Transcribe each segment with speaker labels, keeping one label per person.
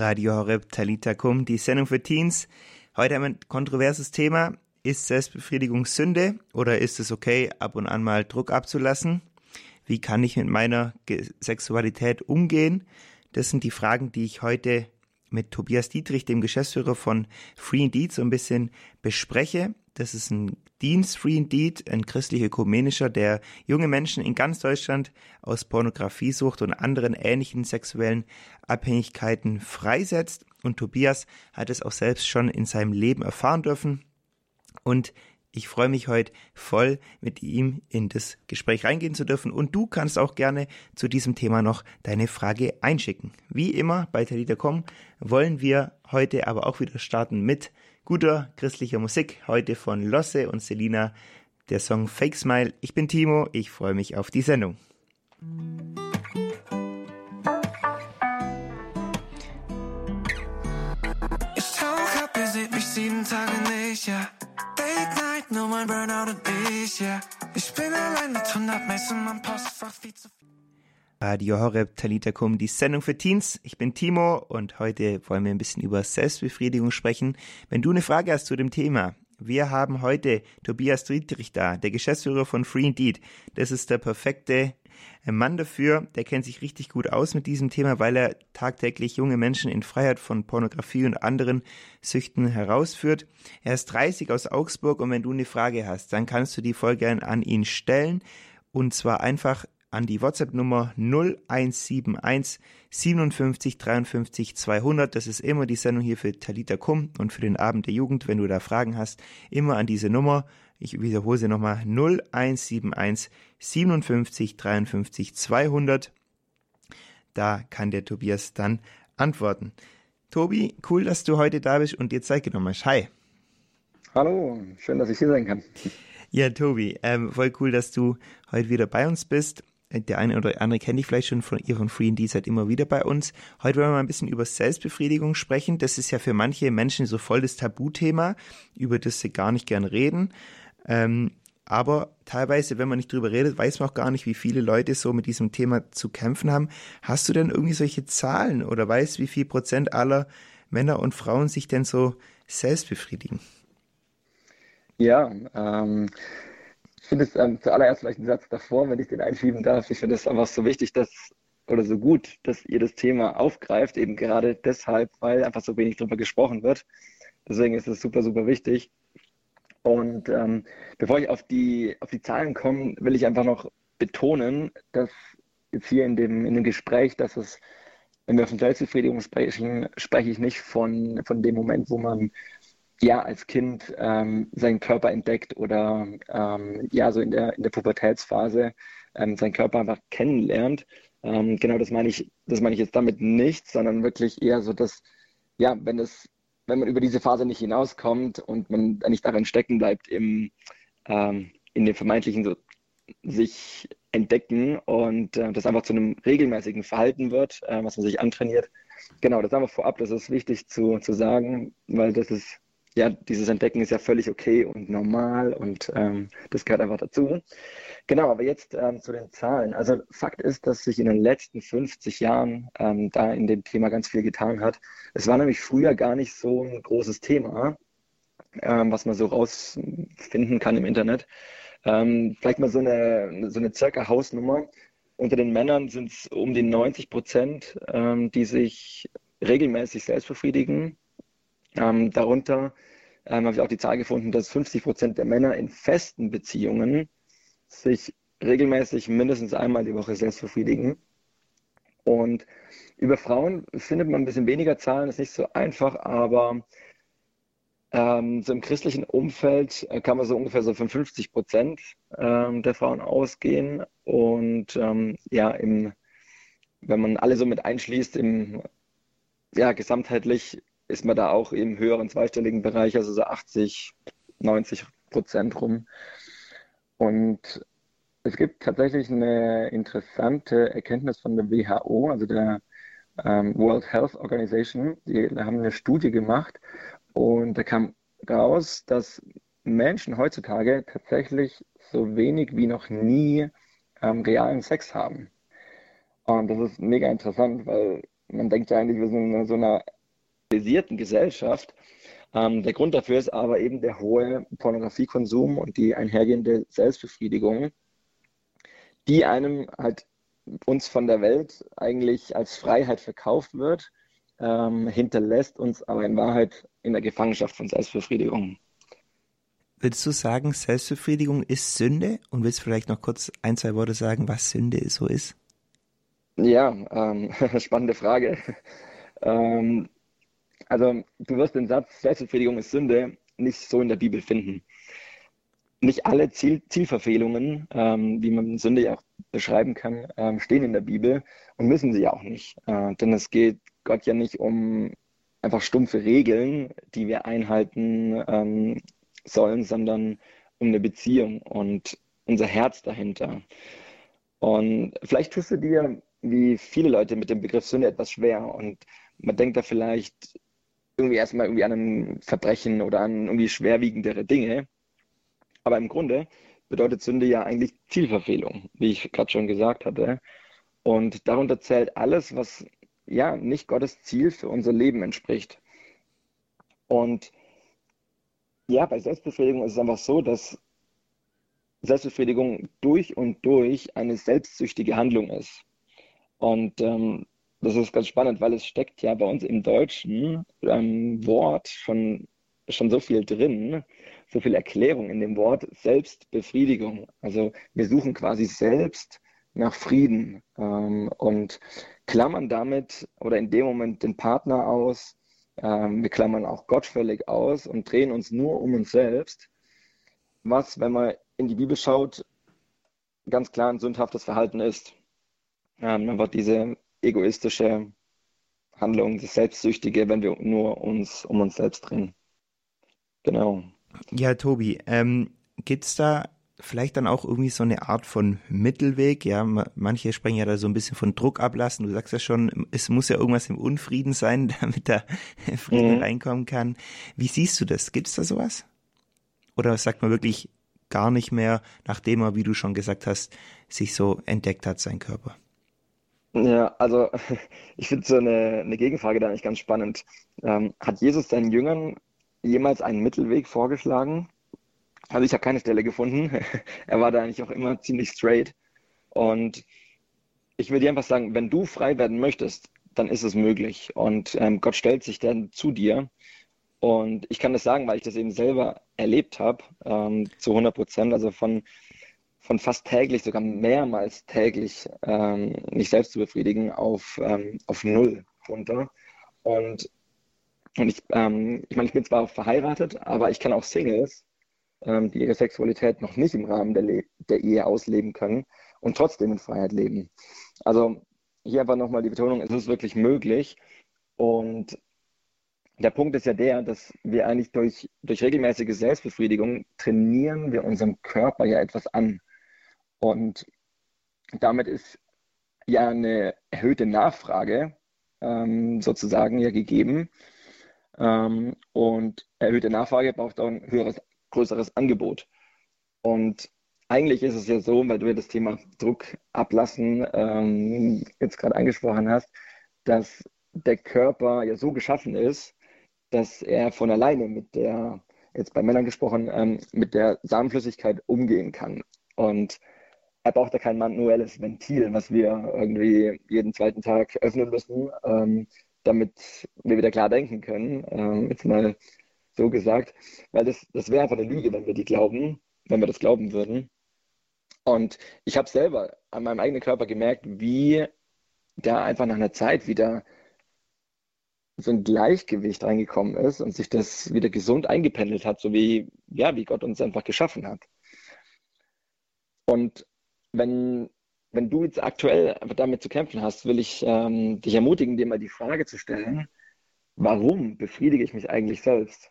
Speaker 1: Radio Horeb Talita Kum, die Sendung für Teens. Heute haben wir ein kontroverses Thema. Ist Selbstbefriedigung Sünde oder ist es okay, ab und an mal Druck abzulassen? Wie kann ich mit meiner Sexualität umgehen? Das sind die Fragen, die ich heute mit Tobias Dietrich, dem Geschäftsführer von Free Indeed, so ein bisschen bespreche. Das ist ein Dienst Free Indeed, ein christlich-ökumenischer, der junge Menschen in ganz Deutschland aus Pornografiesucht und anderen ähnlichen sexuellen Abhängigkeiten freisetzt. Und Tobias hat es auch selbst schon in seinem Leben erfahren dürfen. Und ich freue mich heute voll mit ihm in das Gespräch reingehen zu dürfen und du kannst auch gerne zu diesem Thema noch deine Frage einschicken. Wie immer bei Talita.com wollen wir heute aber auch wieder starten mit guter christlicher Musik. Heute von Losse und Selina der Song Fake Smile. Ich bin Timo, ich freue mich auf die Sendung.
Speaker 2: Ich tauch ab, ihr seht mich sieben Tage nicht, ja. Late Night, nur mein Burnout und ich, ja. Ich bin allein mit 100 Mails in meinem Postfach, viel zu viel.
Speaker 1: Radio Horeb Talita Kum, die Sendung für Teens. Ich bin Timo und heute wollen wir ein bisschen über Selbstbefriedigung sprechen. Wenn du eine Frage hast zu dem Thema, wir haben heute Tobias Dietrich da, der Geschäftsführer von Free Indeed. Das ist der perfekte Mann dafür, der kennt sich richtig gut aus mit diesem Thema, weil er tagtäglich junge Menschen in Freiheit von Pornografie und anderen Süchten herausführt. Er ist 30 aus Augsburg und wenn du eine Frage hast, dann kannst du die voll gern an ihn stellen und zwar einfach an die WhatsApp-Nummer 0171 57 53 200. Das ist immer die Sendung hier für Talita Kum und für den Abend der Jugend. Wenn du da Fragen hast, immer an diese Nummer. Ich wiederhole sie nochmal 0171 57 53 200. Da kann der Tobias dann antworten. Tobi, cool, dass du heute da bist und dir Zeit genommen hast. Hi.
Speaker 3: Hallo, schön, dass ich hier sein kann.
Speaker 1: Ja, Tobi, ähm, voll cool, dass du heute wieder bei uns bist. Der eine oder andere kennt dich vielleicht schon von ihr von Free and seid immer wieder bei uns. Heute wollen wir mal ein bisschen über Selbstbefriedigung sprechen. Das ist ja für manche Menschen so voll das Tabuthema, über das sie gar nicht gern reden. Ähm, aber teilweise, wenn man nicht drüber redet, weiß man auch gar nicht, wie viele Leute so mit diesem Thema zu kämpfen haben. Hast du denn irgendwie solche Zahlen oder weißt, wie viel Prozent aller Männer und Frauen sich denn so selbst befriedigen?
Speaker 3: Ja, ähm, ich finde es ähm, zuallererst vielleicht einen Satz davor, wenn ich den einschieben darf. Ich finde es einfach so wichtig, dass oder so gut, dass ihr das Thema aufgreift, eben gerade deshalb, weil einfach so wenig darüber gesprochen wird. Deswegen ist es super, super wichtig. Und ähm, bevor ich auf die, auf die Zahlen komme, will ich einfach noch betonen, dass jetzt hier in dem, in dem Gespräch, dass es, wenn wir von Selbstbefriedigung sprechen, spreche ich nicht von, von dem Moment, wo man ja als Kind ähm, seinen Körper entdeckt oder ähm, ja so in der, in der Pubertätsphase ähm, seinen Körper einfach kennenlernt. Ähm, genau das meine ich, das meine ich jetzt damit nicht, sondern wirklich eher so, dass ja, wenn es wenn man über diese Phase nicht hinauskommt und man nicht darin stecken bleibt, im, ähm, in dem vermeintlichen so, sich entdecken und äh, das einfach zu einem regelmäßigen Verhalten wird, äh, was man sich antrainiert. Genau, das einfach vorab, das ist wichtig zu, zu sagen, weil das ist, ja, dieses Entdecken ist ja völlig okay und normal und ähm, das gehört einfach dazu. Genau, aber jetzt ähm, zu den Zahlen. Also Fakt ist, dass sich in den letzten 50 Jahren ähm, da in dem Thema ganz viel getan hat. Es war nämlich früher gar nicht so ein großes Thema, ähm, was man so rausfinden kann im Internet. Ähm, vielleicht mal so eine, so eine circa Hausnummer. Unter den Männern sind es um die 90 Prozent, ähm, die sich regelmäßig selbst befriedigen. Ähm, darunter habe ich auch die Zahl gefunden, dass 50 Prozent der Männer in festen Beziehungen sich regelmäßig mindestens einmal die Woche selbst befriedigen. Und über Frauen findet man ein bisschen weniger Zahlen, ist nicht so einfach, aber ähm, so im christlichen Umfeld äh, kann man so ungefähr so von 50 Prozent ähm, der Frauen ausgehen. Und ähm, ja, im, wenn man alle so mit einschließt, im, ja, gesamtheitlich ist man da auch im höheren zweistelligen Bereich, also so 80, 90 Prozent rum. Und es gibt tatsächlich eine interessante Erkenntnis von der WHO, also der ähm, World Health Organization. Die haben eine Studie gemacht und da kam raus, dass Menschen heutzutage tatsächlich so wenig wie noch nie ähm, realen Sex haben. Und das ist mega interessant, weil man denkt ja eigentlich, wir sind in so einer zivilisierten Gesellschaft. Ähm, der Grund dafür ist aber eben der hohe Pornografiekonsum und die einhergehende Selbstbefriedigung, die einem halt uns von der Welt eigentlich als Freiheit verkauft wird, ähm, hinterlässt uns aber in Wahrheit in der Gefangenschaft von Selbstbefriedigung.
Speaker 1: Würdest du sagen, Selbstbefriedigung ist Sünde? Und willst du vielleicht noch kurz ein, zwei Worte sagen, was Sünde so ist?
Speaker 3: Ja, ähm, spannende Frage. Ähm, also du wirst den Satz Selbstbefriedigung ist Sünde nicht so in der Bibel finden. Nicht alle Ziel Zielverfehlungen, ähm, wie man Sünde ja auch beschreiben kann, ähm, stehen in der Bibel und müssen sie auch nicht. Äh, denn es geht Gott ja nicht um einfach stumpfe Regeln, die wir einhalten ähm, sollen, sondern um eine Beziehung und unser Herz dahinter. Und vielleicht tust du dir, wie viele Leute, mit dem Begriff Sünde etwas schwer und man denkt da vielleicht irgendwie erstmal irgendwie an ein Verbrechen oder an irgendwie schwerwiegendere Dinge. Aber im Grunde bedeutet Sünde ja eigentlich Zielverfehlung, wie ich gerade schon gesagt hatte. Und darunter zählt alles, was ja nicht Gottes Ziel für unser Leben entspricht. Und ja, bei Selbstbefriedigung ist es einfach so, dass Selbstbefriedigung durch und durch eine selbstsüchtige Handlung ist. Und ähm, das ist ganz spannend, weil es steckt ja bei uns im deutschen ähm, Wort schon, schon so viel drin, so viel Erklärung in dem Wort Selbstbefriedigung. Also wir suchen quasi selbst nach Frieden ähm, und klammern damit oder in dem Moment den Partner aus. Ähm, wir klammern auch Gott völlig aus und drehen uns nur um uns selbst. Was, wenn man in die Bibel schaut, ganz klar ein sündhaftes Verhalten ist. Ähm, dann wird diese egoistische Handlung, das Selbstsüchtige, wenn wir nur uns um uns selbst drehen. Genau.
Speaker 1: Ja, Tobi, ähm, gibt es da vielleicht dann auch irgendwie so eine Art von Mittelweg? Ja, manche sprechen ja da so ein bisschen von Druck ablassen. Du sagst ja schon, es muss ja irgendwas im Unfrieden sein, damit da Frieden mhm. reinkommen kann. Wie siehst du das? Gibt es da sowas? Oder sagt man wirklich gar nicht mehr, nachdem er, wie du schon gesagt hast, sich so entdeckt hat, sein Körper?
Speaker 3: Ja, also ich finde so eine, eine Gegenfrage da eigentlich ganz spannend. Ähm, hat Jesus seinen Jüngern jemals einen Mittelweg vorgeschlagen? Also ich habe keine Stelle gefunden. er war da eigentlich auch immer ziemlich straight. Und ich würde dir einfach sagen, wenn du frei werden möchtest, dann ist es möglich. Und ähm, Gott stellt sich dann zu dir. Und ich kann das sagen, weil ich das eben selber erlebt habe, ähm, zu 100 Prozent. Also von von fast täglich, sogar mehrmals täglich, ähm, mich selbst zu befriedigen, auf, ähm, auf null runter. Und, und ich, ähm, ich meine, ich bin zwar verheiratet, aber ich kenne auch Singles, ähm, die ihre Sexualität noch nicht im Rahmen der, der Ehe ausleben können und trotzdem in Freiheit leben. Also hier einfach nochmal die Betonung, es ist wirklich möglich. Und der Punkt ist ja der, dass wir eigentlich durch, durch regelmäßige Selbstbefriedigung trainieren wir unserem Körper ja etwas an. Und damit ist ja eine erhöhte Nachfrage ähm, sozusagen ja gegeben. Ähm, und erhöhte Nachfrage braucht auch ein höheres, größeres Angebot. Und eigentlich ist es ja so, weil du ja das Thema Druck ablassen ähm, jetzt gerade angesprochen hast, dass der Körper ja so geschaffen ist, dass er von alleine mit der, jetzt bei Männern gesprochen, ähm, mit der Samenflüssigkeit umgehen kann. Und er braucht ja kein manuelles Ventil, was wir irgendwie jeden zweiten Tag öffnen müssen, ähm, damit wir wieder klar denken können. Ähm, jetzt mal so gesagt, weil das, das wäre einfach eine Lüge, wenn wir die glauben, wenn wir das glauben würden. Und ich habe selber an meinem eigenen Körper gemerkt, wie da einfach nach einer Zeit wieder so ein Gleichgewicht reingekommen ist und sich das wieder gesund eingependelt hat, so wie, ja, wie Gott uns einfach geschaffen hat. Und wenn, wenn du jetzt aktuell damit zu kämpfen hast, will ich ähm, dich ermutigen, dir mal die Frage zu stellen, warum befriedige ich mich eigentlich selbst?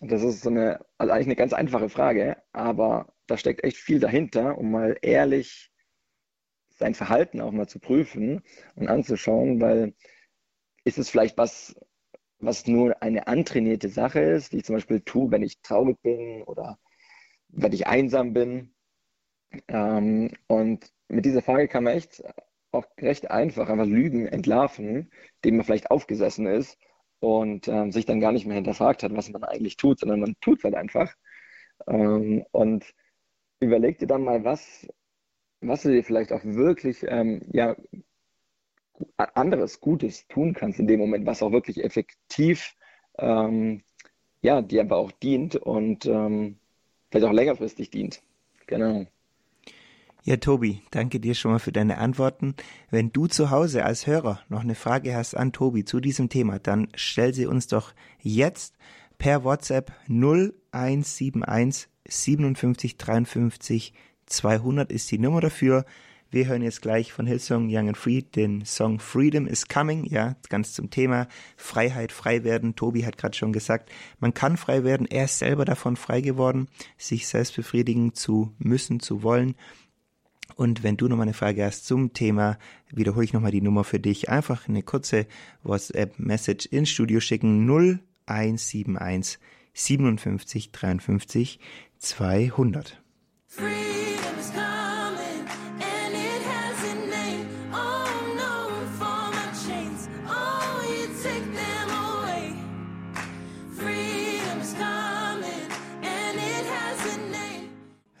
Speaker 3: Das ist so eine, also eigentlich eine ganz einfache Frage, aber da steckt echt viel dahinter, um mal ehrlich sein Verhalten auch mal zu prüfen und anzuschauen, weil ist es vielleicht was, was nur eine antrainierte Sache ist, die ich zum Beispiel tue, wenn ich traurig bin oder wenn ich einsam bin. Ähm, und mit dieser Frage kann man echt auch recht einfach einfach Lügen entlarven, denen man vielleicht aufgesessen ist und ähm, sich dann gar nicht mehr hinterfragt hat, was man eigentlich tut, sondern man tut es halt einfach. Ähm, und überleg dir dann mal, was, was du dir vielleicht auch wirklich ähm, ja, anderes Gutes tun kannst in dem Moment, was auch wirklich effektiv ähm, ja, dir aber auch dient und ähm, vielleicht auch längerfristig dient. Genau.
Speaker 1: Ja, Tobi, danke dir schon mal für deine Antworten. Wenn du zu Hause als Hörer noch eine Frage hast an Tobi zu diesem Thema, dann stell sie uns doch jetzt per WhatsApp 0171 57 53 200 ist die Nummer dafür. Wir hören jetzt gleich von Hillsong Young and Free den Song Freedom is Coming, ja, ganz zum Thema Freiheit, frei werden. Tobi hat gerade schon gesagt, man kann frei werden. Er ist selber davon frei geworden, sich selbst befriedigen zu müssen, zu wollen. Und wenn du nochmal eine Frage hast zum Thema, wiederhole ich nochmal die Nummer für dich. Einfach eine kurze WhatsApp-Message ins Studio schicken. 0171 57 53 200.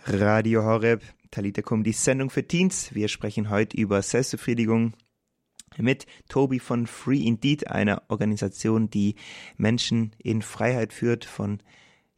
Speaker 1: Radio Horeb Talitakum, die Sendung für Teens. Wir sprechen heute über Selbstbefriedigung mit Tobi von Free Indeed, einer Organisation, die Menschen in Freiheit führt von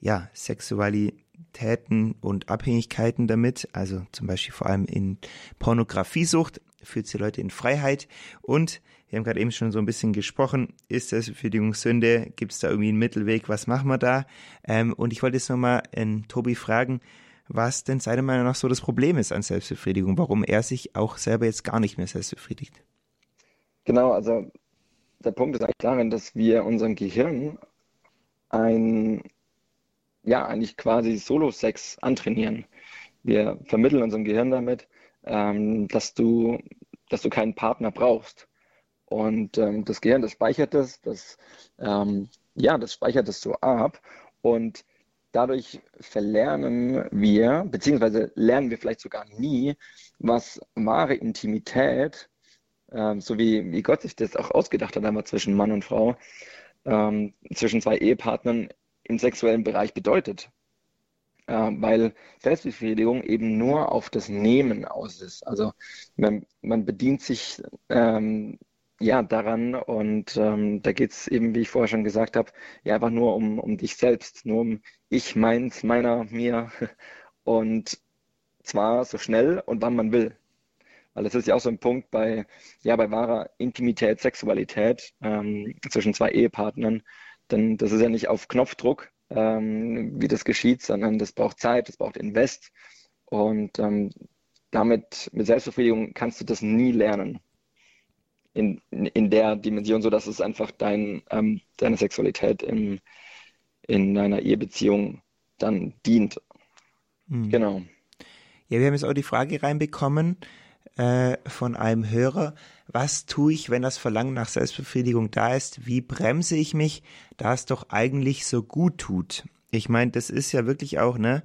Speaker 1: ja, Sexualitäten und Abhängigkeiten damit, also zum Beispiel vor allem in Pornografiesucht, führt sie Leute in Freiheit. Und wir haben gerade eben schon so ein bisschen gesprochen, ist Selbstbefriedigung Sünde, gibt es da irgendwie einen Mittelweg, was machen wir da? Ähm, und ich wollte jetzt nochmal äh, Tobi fragen, was denn seiner Meinung nach so das Problem ist an Selbstbefriedigung, warum er sich auch selber jetzt gar nicht mehr selbst befriedigt.
Speaker 3: Genau, also der Punkt ist eigentlich darin, dass wir unserem Gehirn ein, ja, eigentlich quasi Solo-Sex antrainieren. Wir vermitteln unserem Gehirn damit, ähm, dass, du, dass du keinen Partner brauchst. Und ähm, das Gehirn, das speichert das, das, ähm, ja, das speichert das so ab. Und dadurch verlernen wir, beziehungsweise lernen wir vielleicht sogar nie, was wahre Intimität, äh, so wie, wie Gott sich das auch ausgedacht hat, einmal zwischen Mann und Frau, ähm, zwischen zwei Ehepartnern im sexuellen Bereich bedeutet. Äh, weil Selbstbefriedigung eben nur auf das Nehmen aus ist. Also man, man bedient sich ähm, ja, daran. Und ähm, da geht es eben, wie ich vorher schon gesagt habe, ja einfach nur um, um dich selbst, nur um ich, meins, meiner, mir. Und zwar so schnell und wann man will. Weil das ist ja auch so ein Punkt bei, ja, bei wahrer Intimität, Sexualität ähm, zwischen zwei Ehepartnern. Denn das ist ja nicht auf Knopfdruck, ähm, wie das geschieht, sondern das braucht Zeit, das braucht Invest. Und ähm, damit, mit Selbstbefriedigung kannst du das nie lernen in, in der Dimension, so dass es einfach dein, ähm, deine Sexualität im, in deiner Ehebeziehung dann dient.
Speaker 1: Mhm. Genau. Ja, wir haben jetzt auch die Frage reinbekommen äh, von einem Hörer, was tue ich, wenn das Verlangen nach Selbstbefriedigung da ist? Wie bremse ich mich, da es doch eigentlich so gut tut? Ich meine, das ist ja wirklich auch, ne?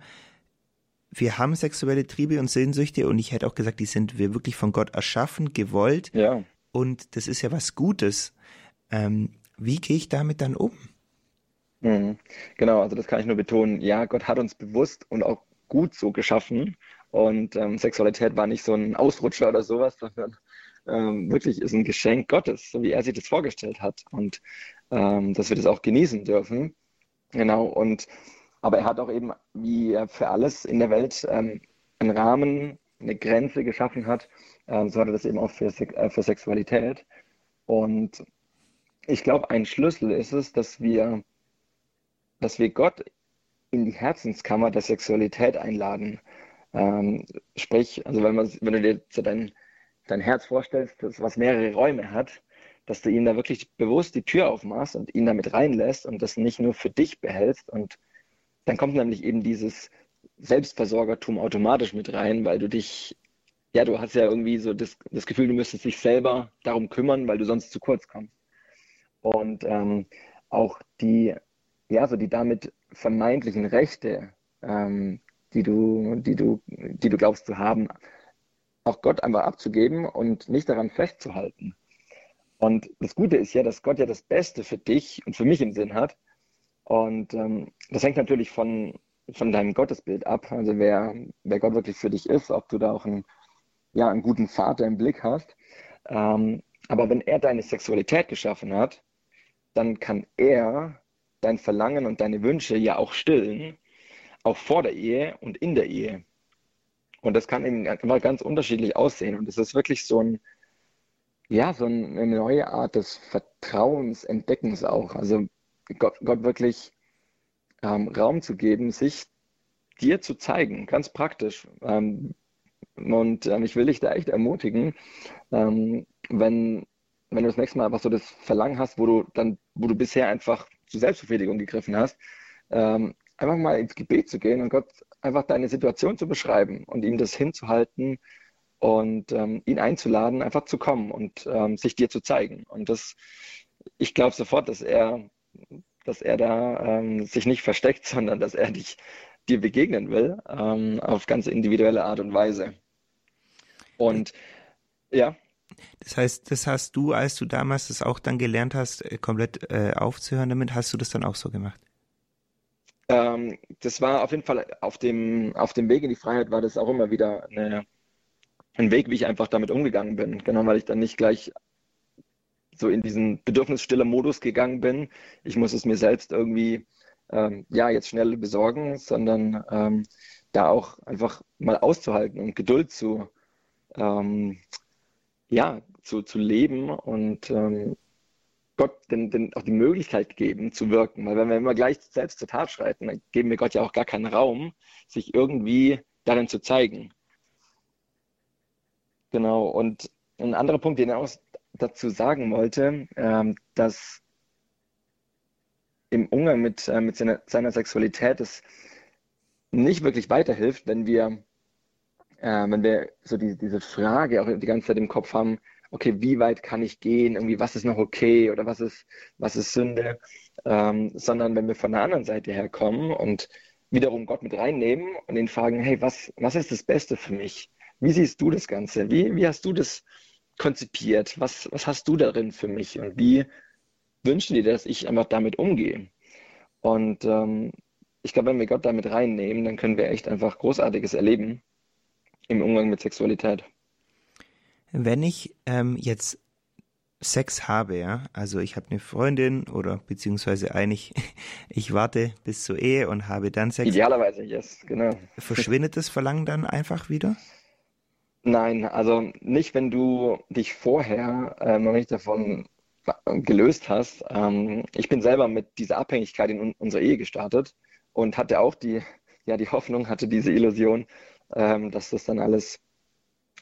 Speaker 1: Wir haben sexuelle Triebe und Sehnsüchte und ich hätte auch gesagt, die sind wir wirklich von Gott erschaffen, gewollt.
Speaker 3: Ja
Speaker 1: und das ist ja was Gutes. Ähm, wie gehe ich damit dann um?
Speaker 3: Mhm. Genau, also das kann ich nur betonen. Ja, Gott hat uns bewusst und auch gut so geschaffen. Und ähm, Sexualität war nicht so ein Ausrutscher oder sowas, sondern ähm, wirklich ist ein Geschenk Gottes, so wie er sich das vorgestellt hat. Und ähm, dass wir das auch genießen dürfen. Genau, und aber er hat auch eben, wie für alles in der Welt, ähm, einen Rahmen, eine Grenze geschaffen hat, ähm, so hat er das eben auch für, äh, für Sexualität. Und ich glaube, ein Schlüssel ist es, dass wir, dass wir Gott in die Herzenskammer der Sexualität einladen. Ähm, sprich, also wenn, man, wenn du dir so dein, dein Herz vorstellst, das, was mehrere Räume hat, dass du ihm da wirklich bewusst die Tür aufmachst und ihn damit reinlässt und das nicht nur für dich behältst. Und dann kommt nämlich eben dieses Selbstversorgertum automatisch mit rein, weil du dich ja, du hast ja irgendwie so das, das Gefühl, du müsstest dich selber darum kümmern, weil du sonst zu kurz kommst. Und ähm, auch die, ja, so die damit vermeintlichen Rechte, ähm, die du, die du, die du glaubst zu haben, auch Gott einfach abzugeben und nicht daran festzuhalten. Und das Gute ist ja, dass Gott ja das Beste für dich und für mich im Sinn hat. Und ähm, das hängt natürlich von, von deinem Gottesbild ab. Also wer, wer Gott wirklich für dich ist, ob du da auch einen, ja, einen guten Vater im Blick hast. Ähm, aber wenn er deine Sexualität geschaffen hat, dann kann er dein Verlangen und deine Wünsche ja auch stillen, auch vor der Ehe und in der Ehe. Und das kann eben immer ganz unterschiedlich aussehen. Und es ist wirklich so ein, ja, so eine neue Art des Vertrauens, Entdeckens auch. Also Gott, Gott wirklich ähm, Raum zu geben, sich dir zu zeigen, ganz praktisch. Ähm, und ähm, ich will dich da echt ermutigen, ähm, wenn, wenn du das nächste Mal einfach so das Verlangen hast, wo du dann, wo du bisher einfach zur Selbstbefriedigung gegriffen hast, ähm, einfach mal ins Gebet zu gehen und Gott einfach deine Situation zu beschreiben und ihm das hinzuhalten und ähm, ihn einzuladen, einfach zu kommen und sich dir zu zeigen. Und das, ich glaube sofort, dass er, dass er da ähm, sich nicht versteckt, sondern dass er dich dir begegnen will ähm, auf ganz individuelle Art und Weise. Und ja.
Speaker 1: Das heißt, das hast du, als du damals das auch dann gelernt hast, äh, komplett äh, aufzuhören damit, hast du das dann auch so gemacht?
Speaker 3: Ähm, das war auf jeden Fall auf dem, auf dem Weg in die Freiheit war das auch immer wieder eine, ein Weg, wie ich einfach damit umgegangen bin. Genau, weil ich dann nicht gleich so in diesen bedürfnisstiller Modus gegangen bin. Ich muss es mir selbst irgendwie, ähm, ja, jetzt schnell besorgen, sondern ähm, da auch einfach mal auszuhalten und Geduld zu, ähm, ja, zu, zu leben und ähm, Gott den, den, auch die Möglichkeit geben zu wirken. Weil wenn wir immer gleich selbst zur Tat schreiten, dann geben wir Gott ja auch gar keinen Raum, sich irgendwie darin zu zeigen. Genau, und ein anderer Punkt, den ich auch dazu sagen wollte, ähm, dass im Umgang mit, äh, mit seiner, seiner, Sexualität es nicht wirklich weiterhilft, wenn wir, äh, wenn wir so die, diese Frage auch die ganze Zeit im Kopf haben, okay, wie weit kann ich gehen, irgendwie, was ist noch okay oder was ist, was ist Sünde, ähm, sondern wenn wir von der anderen Seite herkommen und wiederum Gott mit reinnehmen und ihn fragen, hey, was, was ist das Beste für mich? Wie siehst du das Ganze? Wie, wie hast du das konzipiert? Was, was hast du darin für mich? Und wie wünschst du dir, dass ich einfach damit umgehe? Und ähm, ich glaube, wenn wir Gott damit reinnehmen, dann können wir echt einfach Großartiges erleben im Umgang mit Sexualität.
Speaker 1: Wenn ich ähm, jetzt Sex habe, ja, also ich habe eine Freundin oder beziehungsweise eigentlich, ich warte bis zur Ehe und habe dann Sex.
Speaker 3: Idealerweise, yes, genau.
Speaker 1: Verschwindet das Verlangen dann einfach wieder?
Speaker 3: Nein, also nicht, wenn du dich vorher äh, noch nicht davon gelöst hast. Ähm, ich bin selber mit dieser Abhängigkeit in un unserer Ehe gestartet und hatte auch die, ja, die Hoffnung, hatte diese Illusion, ähm, dass das dann alles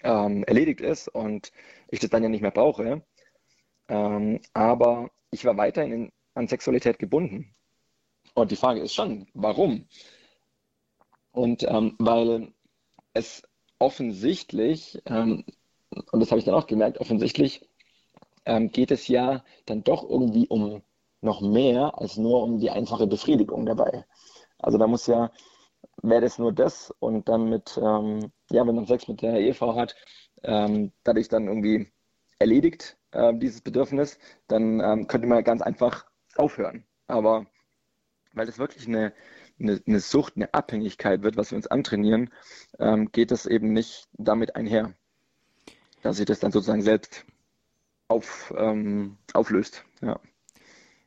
Speaker 3: ähm, erledigt ist und ich das dann ja nicht mehr brauche. Ähm, aber ich war weiterhin in, an Sexualität gebunden. Und die Frage ist schon, warum? Und ähm, weil es offensichtlich, ähm, und das habe ich dann auch gemerkt, offensichtlich ähm, geht es ja dann doch irgendwie um noch mehr als nur um die einfache Befriedigung dabei. Also da muss ja wäre das nur das und dann mit, ähm, ja, wenn man Sex mit der Ehefrau hat, ähm, dadurch dann irgendwie erledigt, äh, dieses Bedürfnis, dann ähm, könnte man ganz einfach aufhören. Aber weil das wirklich eine, eine, eine Sucht, eine Abhängigkeit wird, was wir uns antrainieren, ähm, geht das eben nicht damit einher, dass sich das dann sozusagen selbst auf, ähm, auflöst. Ja.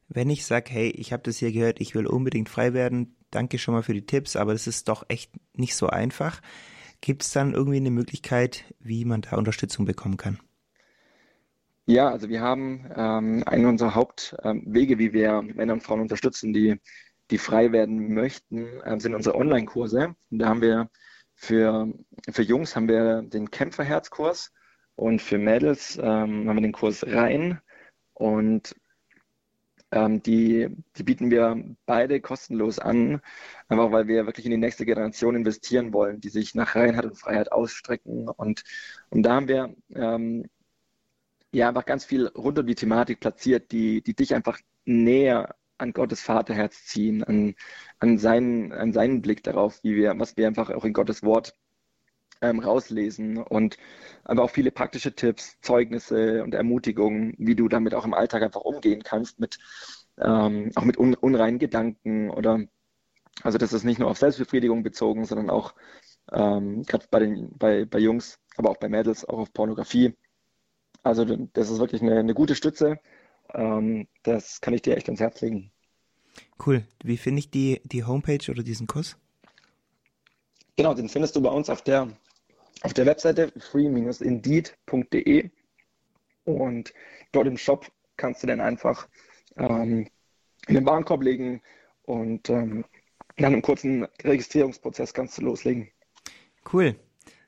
Speaker 1: Wenn ich sage, hey, ich habe das hier gehört, ich will unbedingt frei werden, danke schon mal für die Tipps, aber das ist doch echt nicht so einfach. Gibt es dann irgendwie eine Möglichkeit, wie man da Unterstützung bekommen kann?
Speaker 3: Ja, also wir haben ähm, einen unserer Hauptwege, ähm, wie wir Männer und Frauen unterstützen, die, die frei werden möchten, äh, sind unsere Online-Kurse. Da haben wir für, für Jungs haben wir den Kämpferherzkurs und für Mädels ähm, haben wir den Kurs Rein. Und ähm, die, die bieten wir beide kostenlos an, einfach weil wir wirklich in die nächste Generation investieren wollen, die sich nach Reinheit und Freiheit ausstrecken. Und, und da haben wir ähm, ja einfach ganz viel rund um die Thematik platziert, die, die dich einfach näher an Gottes Vaterherz ziehen, an, an, seinen, an seinen Blick darauf, wie wir, was wir einfach auch in Gottes Wort ähm, rauslesen und aber auch viele praktische Tipps, Zeugnisse und Ermutigungen, wie du damit auch im Alltag einfach umgehen kannst, mit ähm, auch mit un unreinen Gedanken oder also das ist nicht nur auf Selbstbefriedigung bezogen, sondern auch ähm, gerade bei den bei, bei Jungs, aber auch bei Mädels, auch auf Pornografie. Also das ist wirklich eine, eine gute Stütze. Ähm, das kann ich dir echt ans Herz legen.
Speaker 1: Cool. Wie finde ich die, die Homepage oder diesen Kurs?
Speaker 3: Genau, den findest du bei uns auf der, auf der Webseite free-indeed.de und dort im Shop kannst du dann einfach ähm, in den Warenkorb legen und ähm, dann im kurzen Registrierungsprozess kannst du loslegen.
Speaker 1: Cool.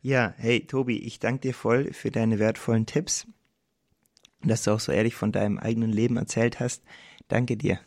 Speaker 1: Ja, hey Tobi, ich danke dir voll für deine wertvollen Tipps, dass du auch so ehrlich von deinem eigenen Leben erzählt hast. Danke dir.